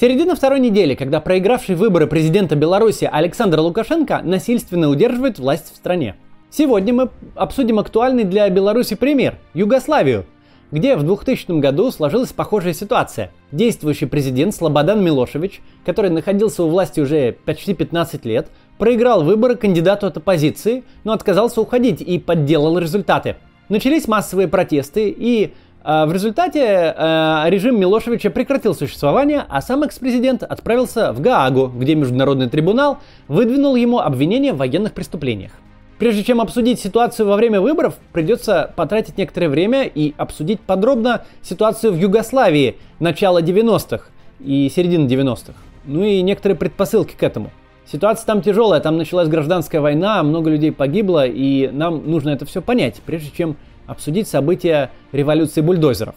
Середина второй недели, когда проигравший выборы президента Беларуси Александр Лукашенко насильственно удерживает власть в стране. Сегодня мы обсудим актуальный для Беларуси пример – Югославию, где в 2000 году сложилась похожая ситуация. Действующий президент Слободан Милошевич, который находился у власти уже почти 15 лет, проиграл выборы кандидату от оппозиции, но отказался уходить и подделал результаты. Начались массовые протесты, и в результате э, режим Милошевича прекратил существование, а сам экс-президент отправился в Гаагу, где Международный трибунал выдвинул ему обвинение в военных преступлениях. Прежде чем обсудить ситуацию во время выборов, придется потратить некоторое время и обсудить подробно ситуацию в Югославии начала 90-х и середины 90-х. Ну и некоторые предпосылки к этому. Ситуация там тяжелая, там началась гражданская война, много людей погибло, и нам нужно это все понять, прежде чем обсудить события революции бульдозеров.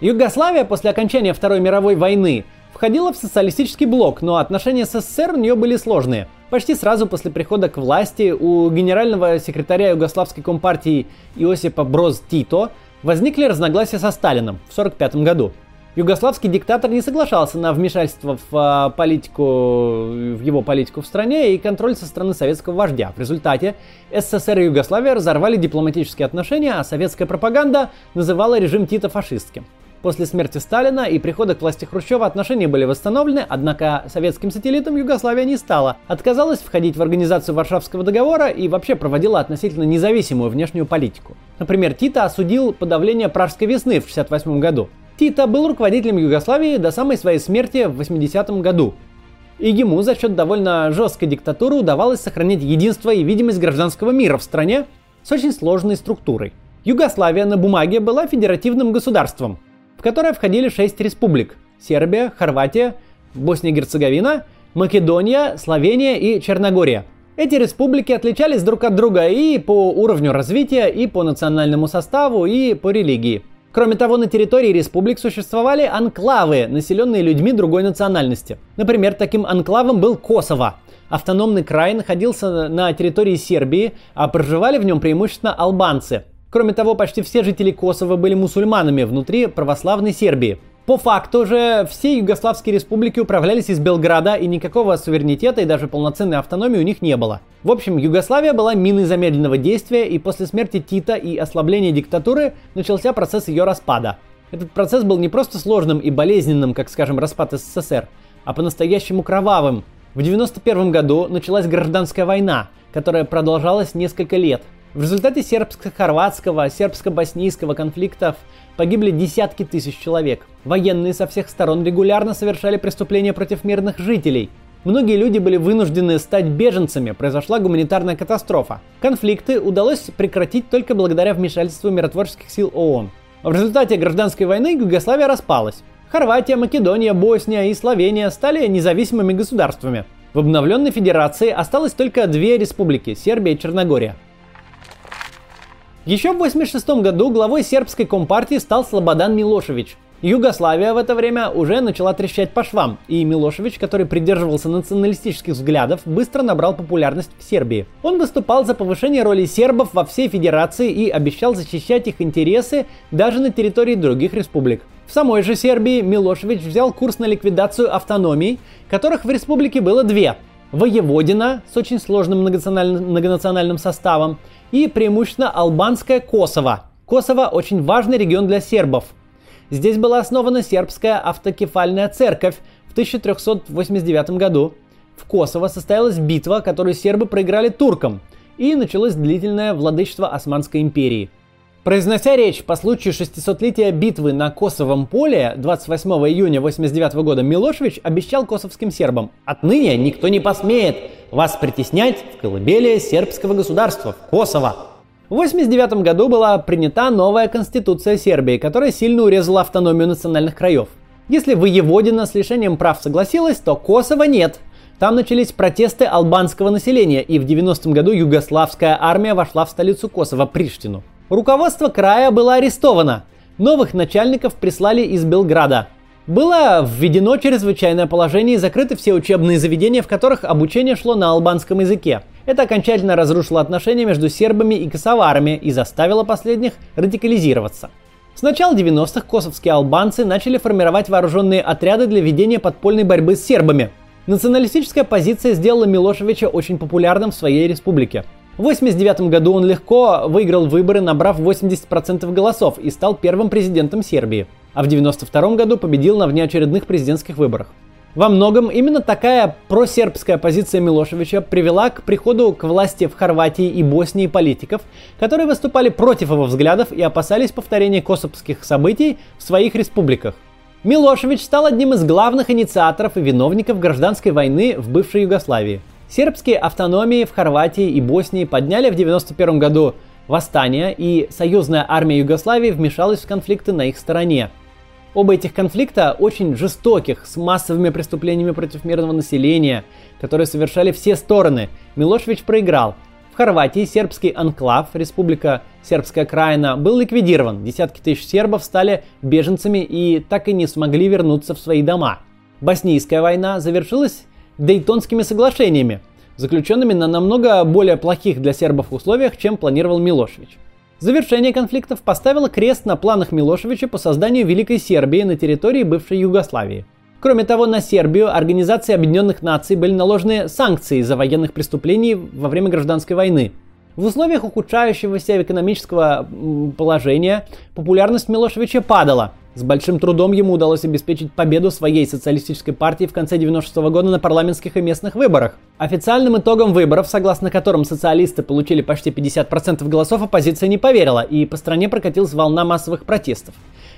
Югославия после окончания Второй мировой войны входила в социалистический блок, но отношения с СССР у нее были сложные. Почти сразу после прихода к власти у генерального секретаря Югославской компартии Иосипа Броз Тито возникли разногласия со Сталином в 1945 году. Югославский диктатор не соглашался на вмешательство в а, политику, в его политику в стране и контроль со стороны советского вождя. В результате СССР и Югославия разорвали дипломатические отношения, а советская пропаганда называла режим Тита фашистским. После смерти Сталина и прихода к власти Хрущева отношения были восстановлены, однако советским сателлитом Югославия не стала. Отказалась входить в организацию Варшавского договора и вообще проводила относительно независимую внешнюю политику. Например, Тита осудил подавление Пражской весны в 1968 году. Тита был руководителем Югославии до самой своей смерти в 80-м году. И ему за счет довольно жесткой диктатуры удавалось сохранить единство и видимость гражданского мира в стране с очень сложной структурой. Югославия на бумаге была федеративным государством, в которое входили шесть республик – Сербия, Хорватия, Босния и Герцеговина, Македония, Словения и Черногория. Эти республики отличались друг от друга и по уровню развития, и по национальному составу, и по религии – Кроме того, на территории республик существовали анклавы, населенные людьми другой национальности. Например, таким анклавом был Косово. Автономный край находился на территории Сербии, а проживали в нем преимущественно албанцы. Кроме того, почти все жители Косово были мусульманами внутри православной Сербии. По факту же все югославские республики управлялись из Белграда, и никакого суверенитета и даже полноценной автономии у них не было. В общем, Югославия была миной замедленного действия, и после смерти Тита и ослабления диктатуры начался процесс ее распада. Этот процесс был не просто сложным и болезненным, как, скажем, распад СССР, а по-настоящему кровавым. В 1991 году началась гражданская война, которая продолжалась несколько лет. В результате сербско-хорватского, сербско-боснийского конфликтов погибли десятки тысяч человек. Военные со всех сторон регулярно совершали преступления против мирных жителей. Многие люди были вынуждены стать беженцами, произошла гуманитарная катастрофа. Конфликты удалось прекратить только благодаря вмешательству миротворческих сил ООН. В результате гражданской войны Югославия распалась. Хорватия, Македония, Босния и Словения стали независимыми государствами. В обновленной федерации осталось только две республики – Сербия и Черногория. Еще в 1986 году главой сербской компартии стал Слободан Милошевич. Югославия в это время уже начала трещать по швам, и Милошевич, который придерживался националистических взглядов, быстро набрал популярность в Сербии. Он выступал за повышение роли сербов во всей федерации и обещал защищать их интересы даже на территории других республик. В самой же Сербии Милошевич взял курс на ликвидацию автономий, которых в республике было две – Воеводина с очень сложным многонациональным, составом и преимущественно албанское Косово. Косово очень важный регион для сербов. Здесь была основана сербская автокефальная церковь в 1389 году. В Косово состоялась битва, которую сербы проиграли туркам, и началось длительное владычество Османской империи – Произнося речь по случаю 600-летия битвы на Косовом поле 28 июня 1989 года, Милошевич обещал косовским сербам «Отныне никто не посмеет вас притеснять в колыбели сербского государства, в Косово». В 1989 году была принята новая конституция Сербии, которая сильно урезала автономию национальных краев. Если воеводина с лишением прав согласилась, то Косово нет. Там начались протесты албанского населения, и в 90 году югославская армия вошла в столицу Косово, Приштину. Руководство края было арестовано. Новых начальников прислали из Белграда. Было введено чрезвычайное положение и закрыты все учебные заведения, в которых обучение шло на албанском языке. Это окончательно разрушило отношения между сербами и косоварами и заставило последних радикализироваться. С начала 90-х косовские албанцы начали формировать вооруженные отряды для ведения подпольной борьбы с сербами. Националистическая позиция сделала Милошевича очень популярным в своей республике. В 1989 году он легко выиграл выборы, набрав 80% голосов и стал первым президентом Сербии. А в 1992 году победил на внеочередных президентских выборах. Во многом именно такая просербская позиция Милошевича привела к приходу к власти в Хорватии и Боснии политиков, которые выступали против его взглядов и опасались повторения косовских событий в своих республиках. Милошевич стал одним из главных инициаторов и виновников гражданской войны в бывшей Югославии. Сербские автономии в Хорватии и Боснии подняли в 1991 году восстание, и союзная армия Югославии вмешалась в конфликты на их стороне – Оба этих конфликта очень жестоких, с массовыми преступлениями против мирного населения, которые совершали все стороны. Милошевич проиграл. В Хорватии сербский анклав, республика Сербская Краина, был ликвидирован. Десятки тысяч сербов стали беженцами и так и не смогли вернуться в свои дома. Боснийская война завершилась Дейтонскими соглашениями, заключенными на намного более плохих для сербов условиях, чем планировал Милошевич. Завершение конфликтов поставило крест на планах Милошевича по созданию Великой Сербии на территории бывшей Югославии. Кроме того, на Сербию Организации Объединенных Наций были наложены санкции за военных преступлений во время гражданской войны. В условиях ухудшающегося экономического положения популярность Милошевича падала – с большим трудом ему удалось обеспечить победу своей социалистической партии в конце 96 -го года на парламентских и местных выборах. Официальным итогом выборов, согласно которым социалисты получили почти 50% голосов, оппозиция не поверила, и по стране прокатилась волна массовых протестов.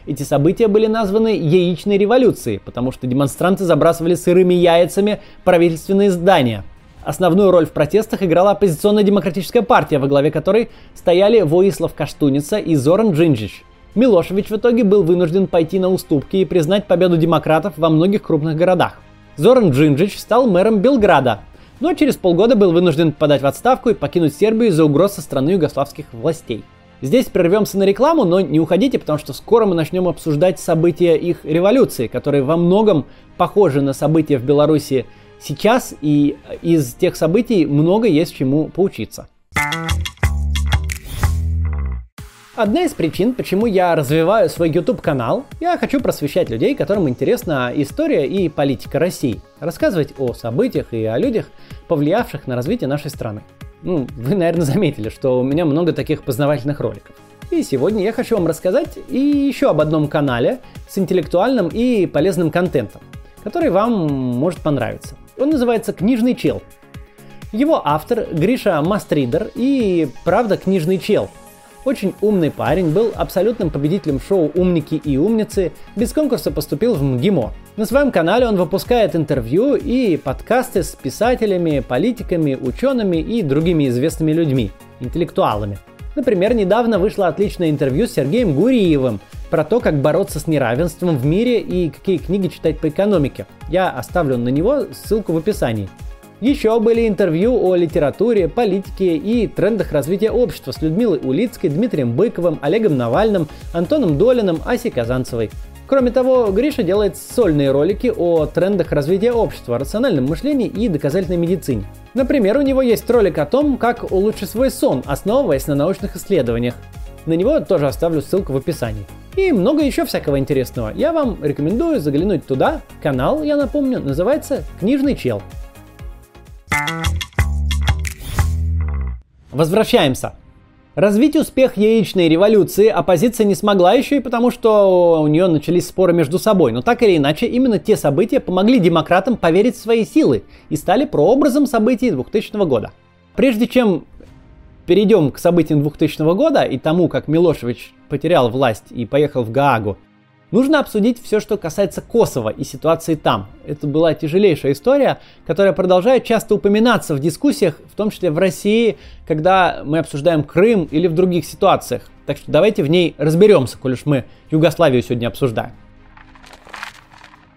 Эти события были названы «яичной революцией», потому что демонстранты забрасывали сырыми яйцами правительственные здания. Основную роль в протестах играла оппозиционная демократическая партия, во главе которой стояли Воислав Каштуница и Зоран Джинджич – Милошевич в итоге был вынужден пойти на уступки и признать победу демократов во многих крупных городах. Зоран Джинджич стал мэром Белграда, но через полгода был вынужден подать в отставку и покинуть Сербию из-за угроз со стороны югославских властей. Здесь прервемся на рекламу, но не уходите, потому что скоро мы начнем обсуждать события их революции, которые во многом похожи на события в Беларуси сейчас, и из тех событий много есть чему поучиться. Одна из причин, почему я развиваю свой YouTube канал, я хочу просвещать людей, которым интересна история и политика России, рассказывать о событиях и о людях, повлиявших на развитие нашей страны. Ну, вы, наверное, заметили, что у меня много таких познавательных роликов. И сегодня я хочу вам рассказать и еще об одном канале с интеллектуальным и полезным контентом, который вам может понравиться. Он называется «Книжный чел». Его автор Гриша Мастридер и, правда, книжный чел – очень умный парень, был абсолютным победителем шоу «Умники и умницы», без конкурса поступил в МГИМО. На своем канале он выпускает интервью и подкасты с писателями, политиками, учеными и другими известными людьми, интеллектуалами. Например, недавно вышло отличное интервью с Сергеем Гуриевым про то, как бороться с неравенством в мире и какие книги читать по экономике. Я оставлю на него ссылку в описании. Еще были интервью о литературе, политике и трендах развития общества с Людмилой Улицкой, Дмитрием Быковым, Олегом Навальным, Антоном Долиным, Асей Казанцевой. Кроме того, Гриша делает сольные ролики о трендах развития общества, рациональном мышлении и доказательной медицине. Например, у него есть ролик о том, как улучшить свой сон, основываясь на научных исследованиях. На него тоже оставлю ссылку в описании. И много еще всякого интересного. Я вам рекомендую заглянуть туда. Канал, я напомню, называется «Книжный чел». Возвращаемся. Развить успех яичной революции оппозиция не смогла еще и потому, что у нее начались споры между собой. Но так или иначе, именно те события помогли демократам поверить в свои силы и стали прообразом событий 2000 года. Прежде чем перейдем к событиям 2000 года и тому, как Милошевич потерял власть и поехал в Гаагу, Нужно обсудить все, что касается Косово и ситуации там. Это была тяжелейшая история, которая продолжает часто упоминаться в дискуссиях, в том числе в России, когда мы обсуждаем Крым или в других ситуациях. Так что давайте в ней разберемся, коль уж мы Югославию сегодня обсуждаем.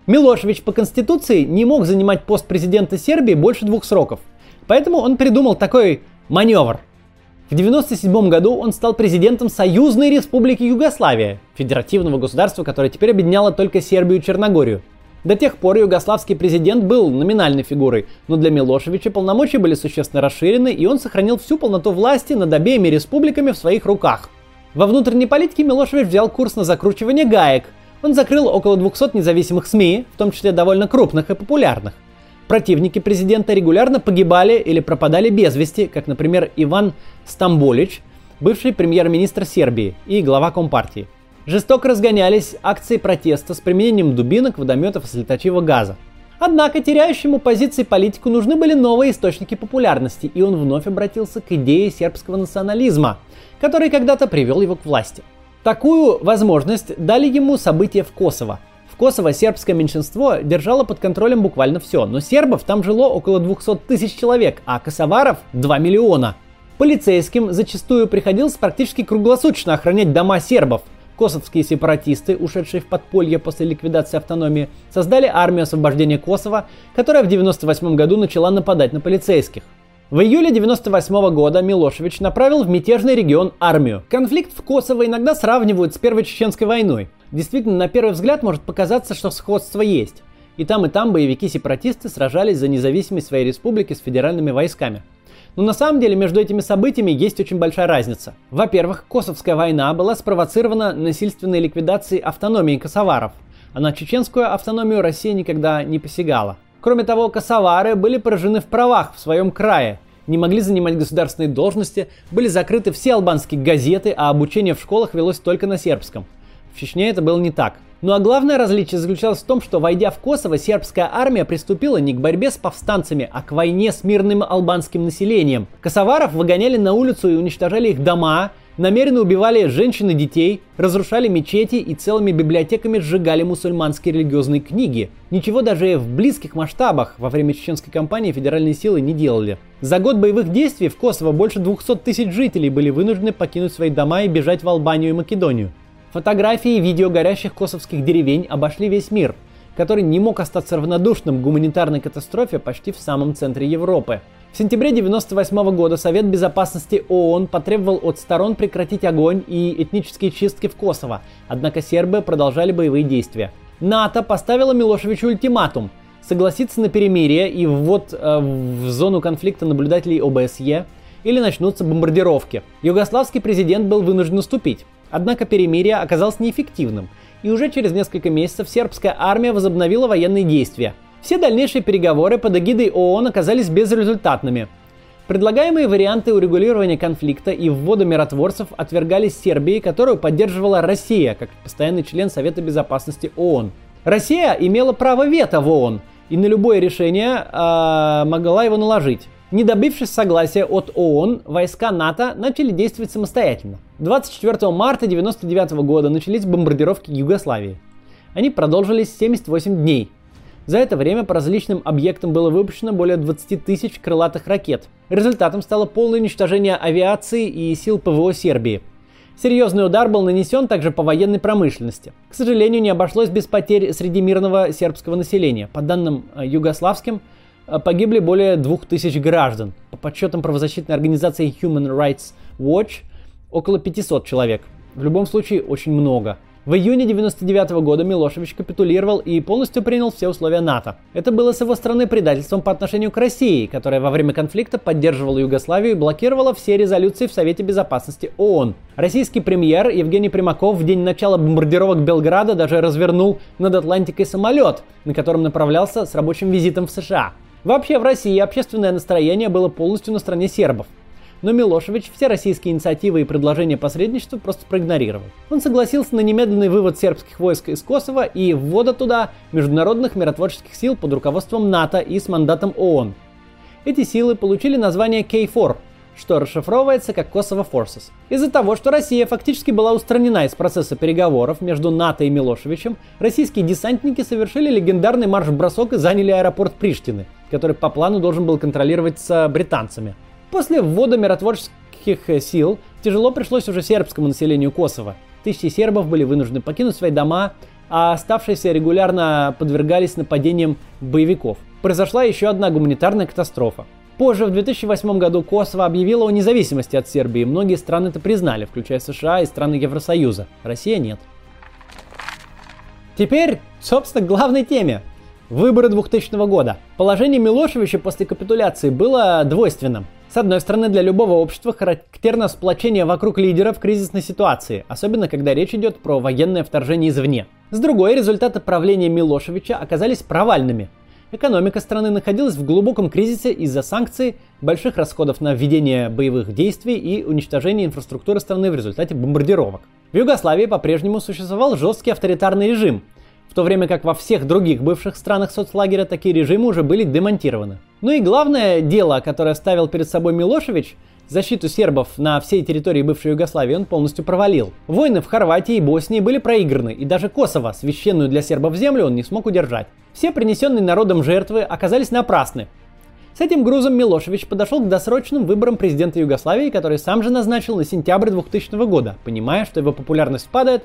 Милошевич по конституции не мог занимать пост президента Сербии больше двух сроков. Поэтому он придумал такой маневр – в 1997 году он стал президентом Союзной Республики Югославия, федеративного государства, которое теперь объединяло только Сербию и Черногорию. До тех пор югославский президент был номинальной фигурой, но для Милошевича полномочия были существенно расширены, и он сохранил всю полноту власти над обеими республиками в своих руках. Во внутренней политике Милошевич взял курс на закручивание гаек. Он закрыл около 200 независимых СМИ, в том числе довольно крупных и популярных. Противники президента регулярно погибали или пропадали без вести, как, например, Иван Стамболич, бывший премьер-министр Сербии и глава Компартии. Жестоко разгонялись акции протеста с применением дубинок, водометов и слетачивого газа. Однако теряющему позиции политику нужны были новые источники популярности, и он вновь обратился к идее сербского национализма, который когда-то привел его к власти. Такую возможность дали ему события в Косово. Косово сербское меньшинство держало под контролем буквально все, но сербов там жило около 200 тысяч человек, а косоваров 2 миллиона. Полицейским зачастую приходилось практически круглосуточно охранять дома сербов – Косовские сепаратисты, ушедшие в подполье после ликвидации автономии, создали армию освобождения Косово, которая в 1998 году начала нападать на полицейских. В июле 1998 года Милошевич направил в мятежный регион армию. Конфликт в Косово иногда сравнивают с Первой Чеченской войной. Действительно, на первый взгляд может показаться, что сходство есть. И там, и там боевики-сепаратисты сражались за независимость своей республики с федеральными войсками. Но на самом деле между этими событиями есть очень большая разница. Во-первых, Косовская война была спровоцирована насильственной ликвидацией автономии косоваров, а на чеченскую автономию Россия никогда не посягала. Кроме того, косовары были поражены в правах в своем крае, не могли занимать государственные должности, были закрыты все албанские газеты, а обучение в школах велось только на сербском. В Чечне это было не так. Ну а главное различие заключалось в том, что войдя в Косово, сербская армия приступила не к борьбе с повстанцами, а к войне с мирным албанским населением. Косоваров выгоняли на улицу и уничтожали их дома, намеренно убивали женщин и детей, разрушали мечети и целыми библиотеками сжигали мусульманские религиозные книги. Ничего даже в близких масштабах во время чеченской кампании федеральные силы не делали. За год боевых действий в Косово больше 200 тысяч жителей были вынуждены покинуть свои дома и бежать в Албанию и Македонию. Фотографии и видео горящих косовских деревень обошли весь мир, который не мог остаться равнодушным к гуманитарной катастрофе почти в самом центре Европы. В сентябре 1998 года Совет Безопасности ООН потребовал от сторон прекратить огонь и этнические чистки в Косово, однако сербы продолжали боевые действия. НАТО поставило Милошевичу ультиматум – согласиться на перемирие и ввод э, в зону конфликта наблюдателей ОБСЕ или начнутся бомбардировки. Югославский президент был вынужден уступить. Однако перемирие оказалось неэффективным, и уже через несколько месяцев сербская армия возобновила военные действия. Все дальнейшие переговоры под эгидой ООН оказались безрезультатными. Предлагаемые варианты урегулирования конфликта и ввода миротворцев отвергались Сербией, которую поддерживала Россия, как постоянный член Совета Безопасности ООН. Россия имела право вето в ООН и на любое решение э, могла его наложить. Не добившись согласия от ООН, войска НАТО начали действовать самостоятельно. 24 марта 1999 года начались бомбардировки Югославии. Они продолжились 78 дней. За это время по различным объектам было выпущено более 20 тысяч крылатых ракет. Результатом стало полное уничтожение авиации и сил ПВО Сербии. Серьезный удар был нанесен также по военной промышленности. К сожалению, не обошлось без потерь среди мирного сербского населения. По данным э, югославским, погибли более 2000 граждан. По подсчетам правозащитной организации Human Rights Watch – около 500 человек. В любом случае, очень много. В июне 1999 года Милошевич капитулировал и полностью принял все условия НАТО. Это было с его стороны предательством по отношению к России, которая во время конфликта поддерживала Югославию и блокировала все резолюции в Совете Безопасности ООН. Российский премьер Евгений Примаков в день начала бомбардировок Белграда даже развернул над Атлантикой самолет, на котором направлялся с рабочим визитом в США. Вообще в России общественное настроение было полностью на стороне сербов но Милошевич все российские инициативы и предложения посредничества просто проигнорировал. Он согласился на немедленный вывод сербских войск из Косово и ввода туда международных миротворческих сил под руководством НАТО и с мандатом ООН. Эти силы получили название K4, что расшифровывается как Kosovo Forces. Из-за того, что Россия фактически была устранена из процесса переговоров между НАТО и Милошевичем, российские десантники совершили легендарный марш-бросок и заняли аэропорт Приштины, который по плану должен был контролироваться британцами. После ввода миротворческих э, сил тяжело пришлось уже сербскому населению Косово. Тысячи сербов были вынуждены покинуть свои дома, а оставшиеся регулярно подвергались нападениям боевиков. Произошла еще одна гуманитарная катастрофа. Позже, в 2008 году, Косово объявило о независимости от Сербии. Многие страны это признали, включая США и страны Евросоюза. Россия нет. Теперь, собственно, к главной теме. Выборы 2000 года. Положение Милошевича после капитуляции было двойственным. С одной стороны, для любого общества характерно сплочение вокруг лидера в кризисной ситуации, особенно когда речь идет про военное вторжение извне. С другой, результаты правления Милошевича оказались провальными. Экономика страны находилась в глубоком кризисе из-за санкций, больших расходов на введение боевых действий и уничтожение инфраструктуры страны в результате бомбардировок. В Югославии по-прежнему существовал жесткий авторитарный режим, в то время как во всех других бывших странах соцлагеря такие режимы уже были демонтированы. Ну и главное дело, которое ставил перед собой Милошевич, защиту сербов на всей территории бывшей Югославии он полностью провалил. Войны в Хорватии и Боснии были проиграны, и даже Косово, священную для сербов землю, он не смог удержать. Все принесенные народом жертвы оказались напрасны. С этим грузом Милошевич подошел к досрочным выборам президента Югославии, который сам же назначил на сентябрь 2000 года, понимая, что его популярность падает,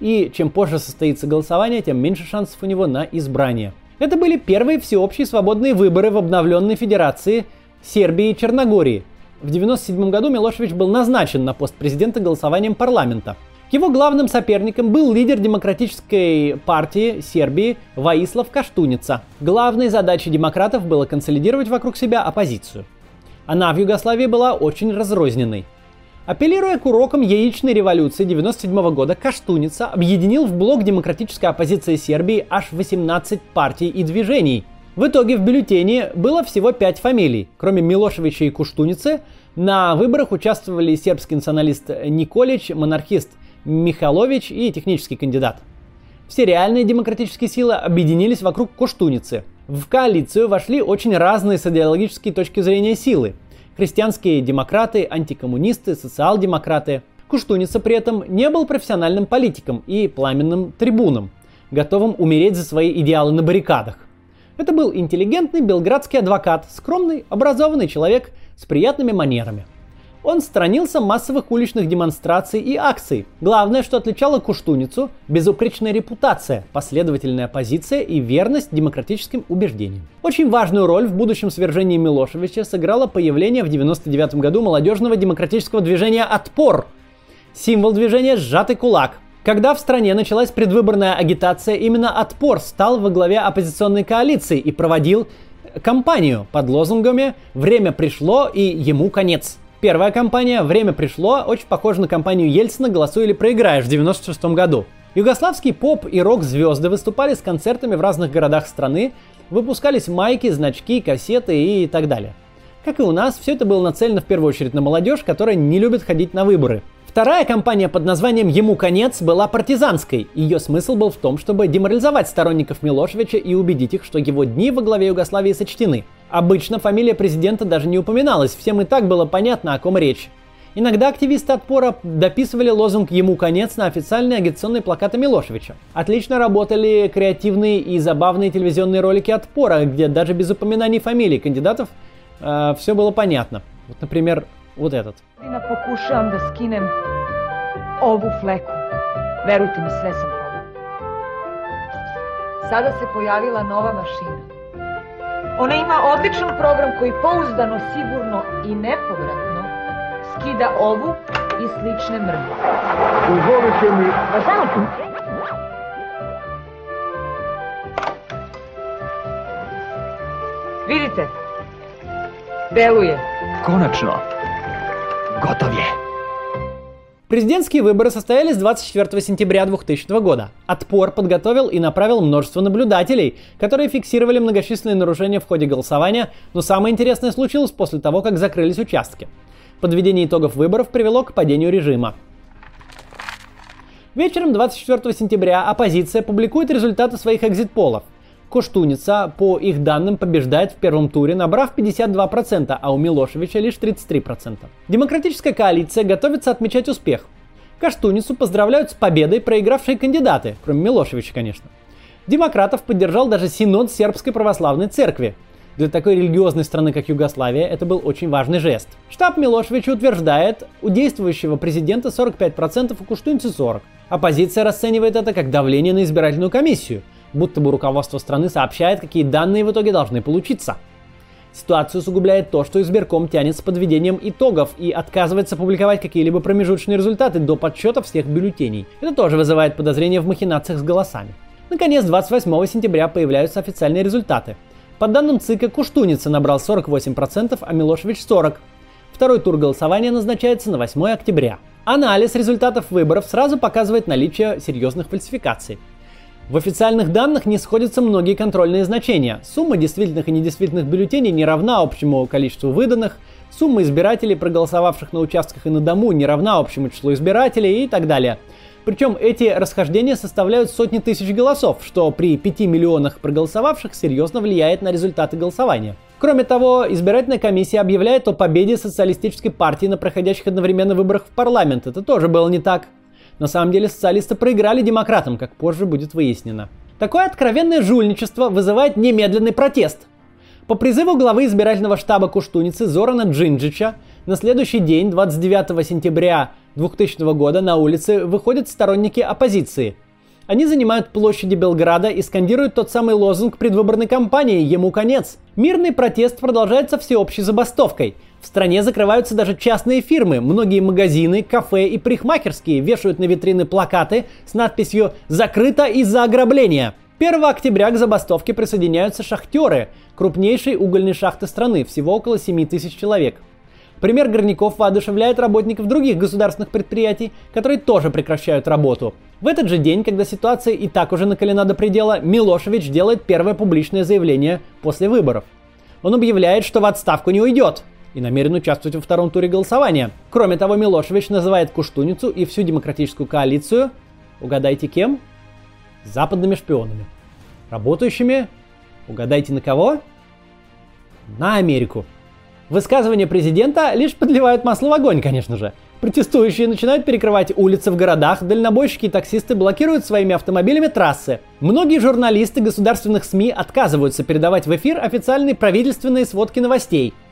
и чем позже состоится голосование, тем меньше шансов у него на избрание. Это были первые всеобщие свободные выборы в обновленной федерации Сербии и Черногории. В 1997 году Милошевич был назначен на пост президента голосованием парламента. Его главным соперником был лидер демократической партии Сербии Ваислав Каштуница. Главной задачей демократов было консолидировать вокруг себя оппозицию. Она в Югославии была очень разрозненной. Апеллируя к урокам яичной революции 1997 года, Каштуница объединил в блок демократической оппозиции Сербии аж 18 партий и движений. В итоге в бюллетене было всего 5 фамилий. Кроме Милошевича и Куштуницы, на выборах участвовали сербский националист Николич, монархист Михалович и технический кандидат. Все реальные демократические силы объединились вокруг Куштуницы. В коалицию вошли очень разные с идеологической точки зрения силы – христианские демократы, антикоммунисты, социал-демократы. Куштуница при этом не был профессиональным политиком и пламенным трибуном, готовым умереть за свои идеалы на баррикадах. Это был интеллигентный белградский адвокат, скромный, образованный человек с приятными манерами – он сторонился массовых уличных демонстраций и акций. Главное, что отличало Куштуницу – безупречная репутация, последовательная позиция и верность демократическим убеждениям. Очень важную роль в будущем свержении Милошевича сыграло появление в 1999 году молодежного демократического движения «Отпор». Символ движения – сжатый кулак. Когда в стране началась предвыборная агитация, именно «Отпор» стал во главе оппозиционной коалиции и проводил кампанию под лозунгами «Время пришло и ему конец». Первая кампания «Время пришло» очень похожа на кампанию Ельцина «Голосуй или проиграешь» в 96 году. Югославский поп и рок-звезды выступали с концертами в разных городах страны, выпускались майки, значки, кассеты и так далее. Как и у нас, все это было нацелено в первую очередь на молодежь, которая не любит ходить на выборы. Вторая кампания под названием «Ему конец» была партизанской. Ее смысл был в том, чтобы деморализовать сторонников Милошевича и убедить их, что его дни во главе Югославии сочтены. Обычно фамилия президента даже не упоминалась, всем и так было понятно, о ком речь. Иногда активисты отпора дописывали лозунг «Ему конец» на официальные агитационные плакаты Милошевича. Отлично работали креативные и забавные телевизионные ролики отпора, где даже без упоминаний фамилий кандидатов э, все было понятно. Вот, например, вот этот. Pokušavam da skinem ovu fleku. Verujte mi, sve sam Sada se pojavila nova mašina. Ona ima odličan program koji pouzdano, sigurno i nepovratno skida ovu i slične mrlje. Dozvolite mi... Pa samo tu. Vidite, deluje. Konačno. Готов je. Президентские выборы состоялись 24 сентября 2000 года. Отпор подготовил и направил множество наблюдателей, которые фиксировали многочисленные нарушения в ходе голосования, но самое интересное случилось после того, как закрылись участки. Подведение итогов выборов привело к падению режима. Вечером 24 сентября оппозиция публикует результаты своих экзит-полов – Коштуница, по их данным, побеждает в первом туре, набрав 52%, а у Милошевича лишь 33%. Демократическая коалиция готовится отмечать успех. Каштуницу поздравляют с победой проигравшие кандидаты, кроме Милошевича, конечно. Демократов поддержал даже Синод Сербской Православной Церкви. Для такой религиозной страны, как Югославия, это был очень важный жест. Штаб Милошевича утверждает, у действующего президента 45%, у Куштуницы 40%. Оппозиция расценивает это как давление на избирательную комиссию – будто бы руководство страны сообщает, какие данные в итоге должны получиться. Ситуацию усугубляет то, что избирком тянет с подведением итогов и отказывается публиковать какие-либо промежуточные результаты до подсчета всех бюллетеней. Это тоже вызывает подозрения в махинациях с голосами. Наконец, 28 сентября появляются официальные результаты. По данным ЦИКа, Куштуница набрал 48%, а Милошевич 40%. Второй тур голосования назначается на 8 октября. Анализ результатов выборов сразу показывает наличие серьезных фальсификаций. В официальных данных не сходятся многие контрольные значения. Сумма действительных и недействительных бюллетеней не равна общему количеству выданных, сумма избирателей, проголосовавших на участках и на дому, не равна общему числу избирателей и так далее – причем эти расхождения составляют сотни тысяч голосов, что при 5 миллионах проголосовавших серьезно влияет на результаты голосования. Кроме того, избирательная комиссия объявляет о победе социалистической партии на проходящих одновременно выборах в парламент. Это тоже было не так. На самом деле социалисты проиграли демократам, как позже будет выяснено. Такое откровенное жульничество вызывает немедленный протест. По призыву главы избирательного штаба Куштуницы Зорана Джинджича на следующий день, 29 сентября 2000 года, на улице выходят сторонники оппозиции. Они занимают площади Белграда и скандируют тот самый лозунг предвыборной кампании «Ему конец». Мирный протест продолжается всеобщей забастовкой. В стране закрываются даже частные фирмы. Многие магазины, кафе и парикмахерские вешают на витрины плакаты с надписью «Закрыто из-за ограбления». 1 октября к забастовке присоединяются шахтеры, крупнейшей угольной шахты страны, всего около 7 тысяч человек. Пример горняков воодушевляет работников других государственных предприятий, которые тоже прекращают работу. В этот же день, когда ситуация и так уже накалена до предела, Милошевич делает первое публичное заявление после выборов. Он объявляет, что в отставку не уйдет и намерен участвовать во втором туре голосования. Кроме того, Милошевич называет Куштуницу и всю демократическую коалицию, угадайте кем? западными шпионами. Работающими, угадайте на кого? На Америку. Высказывания президента лишь подливают масло в огонь, конечно же. Протестующие начинают перекрывать улицы в городах, дальнобойщики и таксисты блокируют своими автомобилями трассы. Многие журналисты государственных СМИ отказываются передавать в эфир официальные правительственные сводки новостей –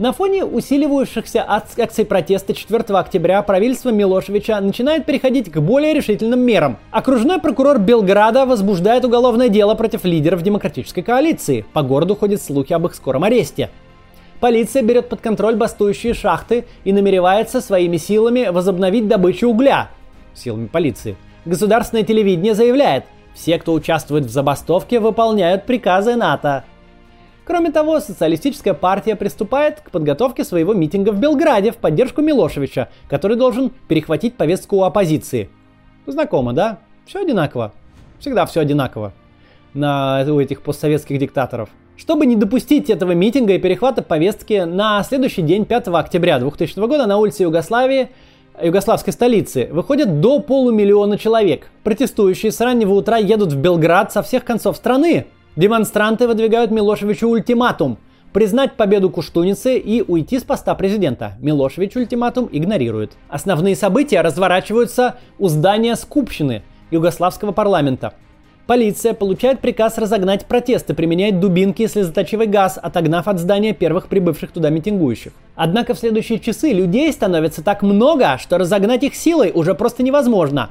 на фоне усиливающихся акций протеста 4 октября правительство Милошевича начинает переходить к более решительным мерам. Окружной прокурор Белграда возбуждает уголовное дело против лидеров демократической коалиции. По городу ходят слухи об их скором аресте. Полиция берет под контроль бастующие шахты и намеревается своими силами возобновить добычу угля. Силами полиции. Государственное телевидение заявляет, все, кто участвует в забастовке, выполняют приказы НАТО. Кроме того, социалистическая партия приступает к подготовке своего митинга в Белграде в поддержку Милошевича, который должен перехватить повестку у оппозиции. Знакомо, да? Все одинаково. Всегда все одинаково на, у этих постсоветских диктаторов. Чтобы не допустить этого митинга и перехвата повестки, на следующий день, 5 октября 2000 года, на улице Югославии, югославской столицы, выходят до полумиллиона человек. Протестующие с раннего утра едут в Белград со всех концов страны, Демонстранты выдвигают Милошевичу ультиматум – признать победу Куштуницы и уйти с поста президента. Милошевич ультиматум игнорирует. Основные события разворачиваются у здания Скупщины Югославского парламента. Полиция получает приказ разогнать протесты, применяет дубинки и слезоточивый газ, отогнав от здания первых прибывших туда митингующих. Однако в следующие часы людей становится так много, что разогнать их силой уже просто невозможно.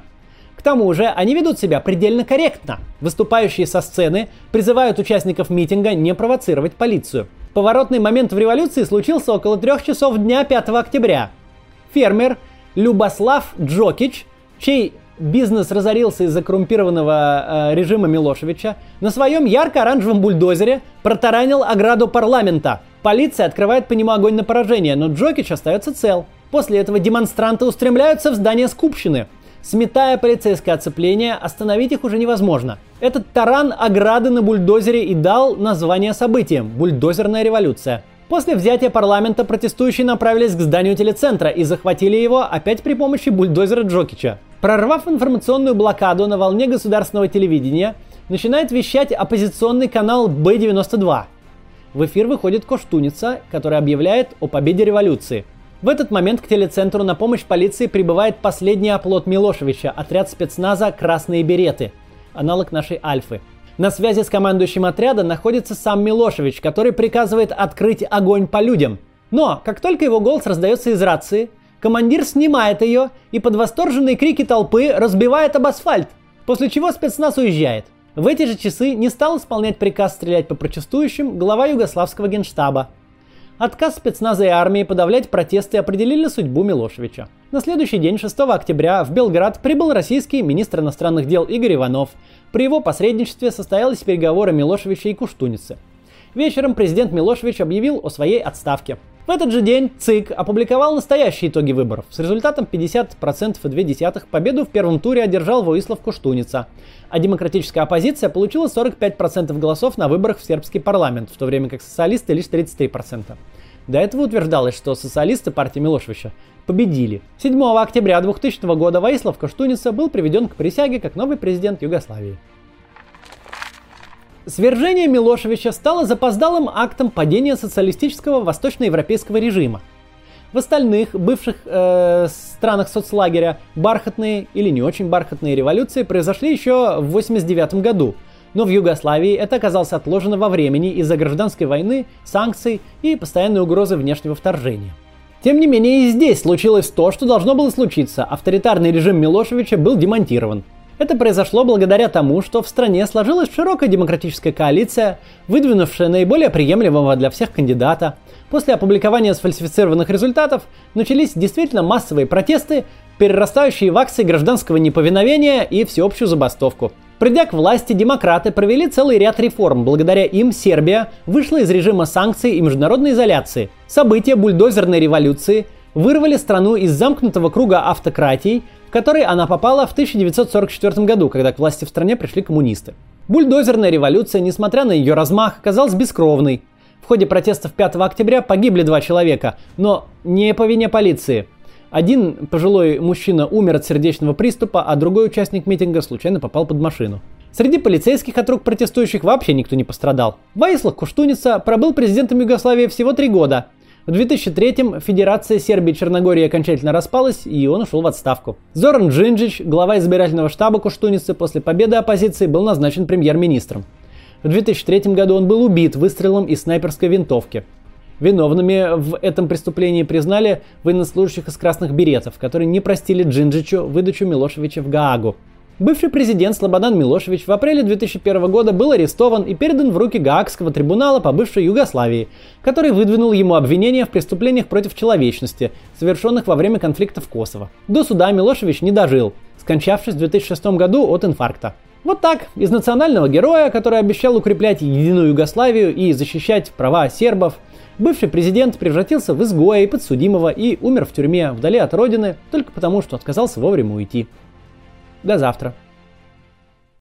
К тому же они ведут себя предельно корректно. Выступающие со сцены призывают участников митинга не провоцировать полицию. Поворотный момент в революции случился около трех часов дня 5 октября. Фермер Любослав Джокич, чей бизнес разорился из-за коррумпированного э, режима Милошевича, на своем ярко-оранжевом бульдозере протаранил ограду парламента. Полиция открывает по нему огонь на поражение, но Джокич остается цел. После этого демонстранты устремляются в здание Скупщины – Сметая полицейское оцепление, остановить их уже невозможно. Этот таран ограды на бульдозере и дал название событиям – бульдозерная революция. После взятия парламента протестующие направились к зданию телецентра и захватили его опять при помощи бульдозера Джокича. Прорвав информационную блокаду на волне государственного телевидения, начинает вещать оппозиционный канал Б-92. В эфир выходит Коштуница, который объявляет о победе революции – в этот момент к телецентру на помощь полиции прибывает последний оплот Милошевича, отряд спецназа «Красные береты», аналог нашей Альфы. На связи с командующим отряда находится сам Милошевич, который приказывает открыть огонь по людям. Но, как только его голос раздается из рации, командир снимает ее и под восторженные крики толпы разбивает об асфальт, после чего спецназ уезжает. В эти же часы не стал исполнять приказ стрелять по протестующим глава югославского генштаба. Отказ спецназа и армии подавлять протесты определили судьбу Милошевича. На следующий день, 6 октября, в Белград прибыл российский министр иностранных дел Игорь Иванов. При его посредничестве состоялись переговоры Милошевича и Куштуницы. Вечером президент Милошевич объявил о своей отставке. В этот же день ЦИК опубликовал настоящие итоги выборов. С результатом 50,2 победу в первом туре одержал Воислав Куштуница, а демократическая оппозиция получила 45% голосов на выборах в сербский парламент, в то время как социалисты лишь 33%. До этого утверждалось, что социалисты партии Милошевича победили. 7 октября 2000 года Воислав Каштуница был приведен к присяге как новый президент Югославии. Свержение Милошевича стало запоздалым актом падения социалистического восточноевропейского режима. В остальных бывших э, странах соцлагеря бархатные или не очень бархатные революции произошли еще в 1989 году, но в Югославии это оказалось отложено во времени из-за гражданской войны, санкций и постоянной угрозы внешнего вторжения. Тем не менее и здесь случилось то, что должно было случиться. Авторитарный режим Милошевича был демонтирован. Это произошло благодаря тому, что в стране сложилась широкая демократическая коалиция, выдвинувшая наиболее приемлемого для всех кандидата. После опубликования сфальсифицированных результатов начались действительно массовые протесты, перерастающие в акции гражданского неповиновения и всеобщую забастовку. Придя к власти, демократы провели целый ряд реформ. Благодаря им Сербия вышла из режима санкций и международной изоляции. События бульдозерной революции вырвали страну из замкнутого круга автократий, в который она попала в 1944 году, когда к власти в стране пришли коммунисты. Бульдозерная революция, несмотря на ее размах, казалась бескровной. В ходе протестов 5 октября погибли два человека, но не по вине полиции. Один пожилой мужчина умер от сердечного приступа, а другой участник митинга случайно попал под машину. Среди полицейских от рук протестующих вообще никто не пострадал. Ваислав Куштуница пробыл президентом Югославии всего три года, в 2003-м Федерация Сербии и Черногории окончательно распалась, и он ушел в отставку. Зоран Джинджич, глава избирательного штаба Куштуницы, после победы оппозиции был назначен премьер-министром. В 2003 году он был убит выстрелом из снайперской винтовки. Виновными в этом преступлении признали военнослужащих из красных беретов, которые не простили Джинджичу выдачу Милошевича в Гаагу. Бывший президент Слободан Милошевич в апреле 2001 года был арестован и передан в руки Гаагского трибунала по бывшей Югославии, который выдвинул ему обвинения в преступлениях против человечности, совершенных во время конфликта в Косово. До суда Милошевич не дожил, скончавшись в 2006 году от инфаркта. Вот так, из национального героя, который обещал укреплять единую Югославию и защищать права сербов, бывший президент превратился в изгоя и подсудимого и умер в тюрьме вдали от родины только потому, что отказался вовремя уйти. До завтра.